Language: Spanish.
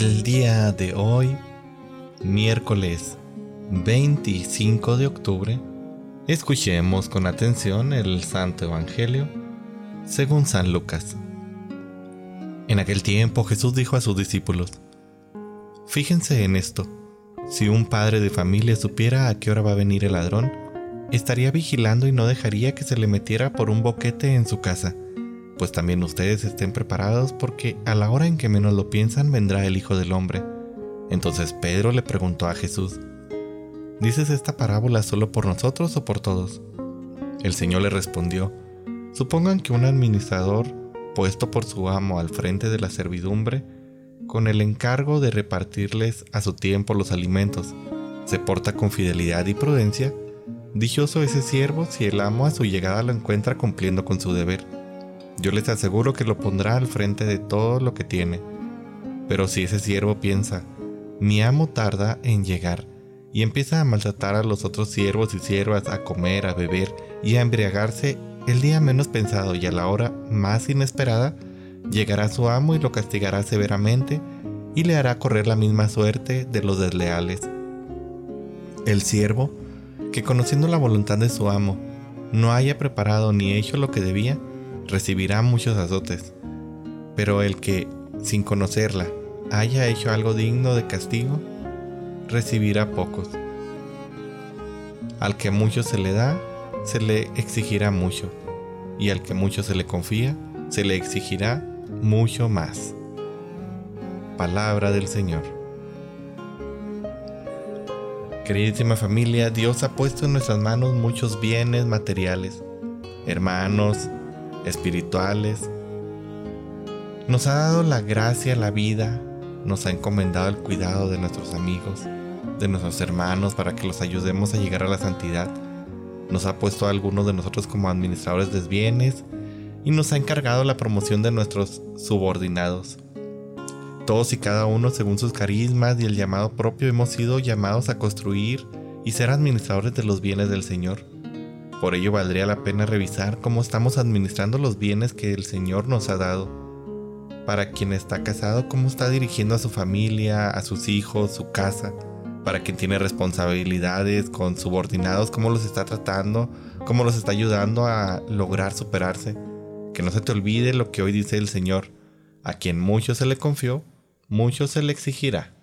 El día de hoy, miércoles 25 de octubre, escuchemos con atención el Santo Evangelio según San Lucas. En aquel tiempo Jesús dijo a sus discípulos, Fíjense en esto, si un padre de familia supiera a qué hora va a venir el ladrón, estaría vigilando y no dejaría que se le metiera por un boquete en su casa. Pues también ustedes estén preparados porque a la hora en que menos lo piensan vendrá el Hijo del Hombre. Entonces Pedro le preguntó a Jesús, ¿Dices esta parábola solo por nosotros o por todos? El Señor le respondió, Supongan que un administrador, puesto por su amo al frente de la servidumbre, con el encargo de repartirles a su tiempo los alimentos, se porta con fidelidad y prudencia, dichoso ese siervo si el amo a su llegada lo encuentra cumpliendo con su deber. Yo les aseguro que lo pondrá al frente de todo lo que tiene. Pero si ese siervo piensa, mi amo tarda en llegar, y empieza a maltratar a los otros siervos y siervas, a comer, a beber y a embriagarse el día menos pensado y a la hora más inesperada, llegará su amo y lo castigará severamente y le hará correr la misma suerte de los desleales. El siervo, que conociendo la voluntad de su amo, no haya preparado ni hecho lo que debía, recibirá muchos azotes. Pero el que, sin conocerla, haya hecho algo digno de castigo, recibirá pocos. Al que mucho se le da, se le exigirá mucho, y al que mucho se le confía, se le exigirá mucho más. Palabra del Señor. Queridísima familia, Dios ha puesto en nuestras manos muchos bienes materiales, hermanos, espirituales. Nos ha dado la gracia, la vida, nos ha encomendado el cuidado de nuestros amigos, de nuestros hermanos para que los ayudemos a llegar a la santidad. Nos ha puesto a algunos de nosotros como administradores de bienes y nos ha encargado la promoción de nuestros subordinados. Todos y cada uno, según sus carismas y el llamado propio, hemos sido llamados a construir y ser administradores de los bienes del Señor. Por ello valdría la pena revisar cómo estamos administrando los bienes que el Señor nos ha dado. Para quien está casado, cómo está dirigiendo a su familia, a sus hijos, su casa. Para quien tiene responsabilidades con subordinados, cómo los está tratando, cómo los está ayudando a lograr superarse. Que no se te olvide lo que hoy dice el Señor. A quien mucho se le confió, mucho se le exigirá.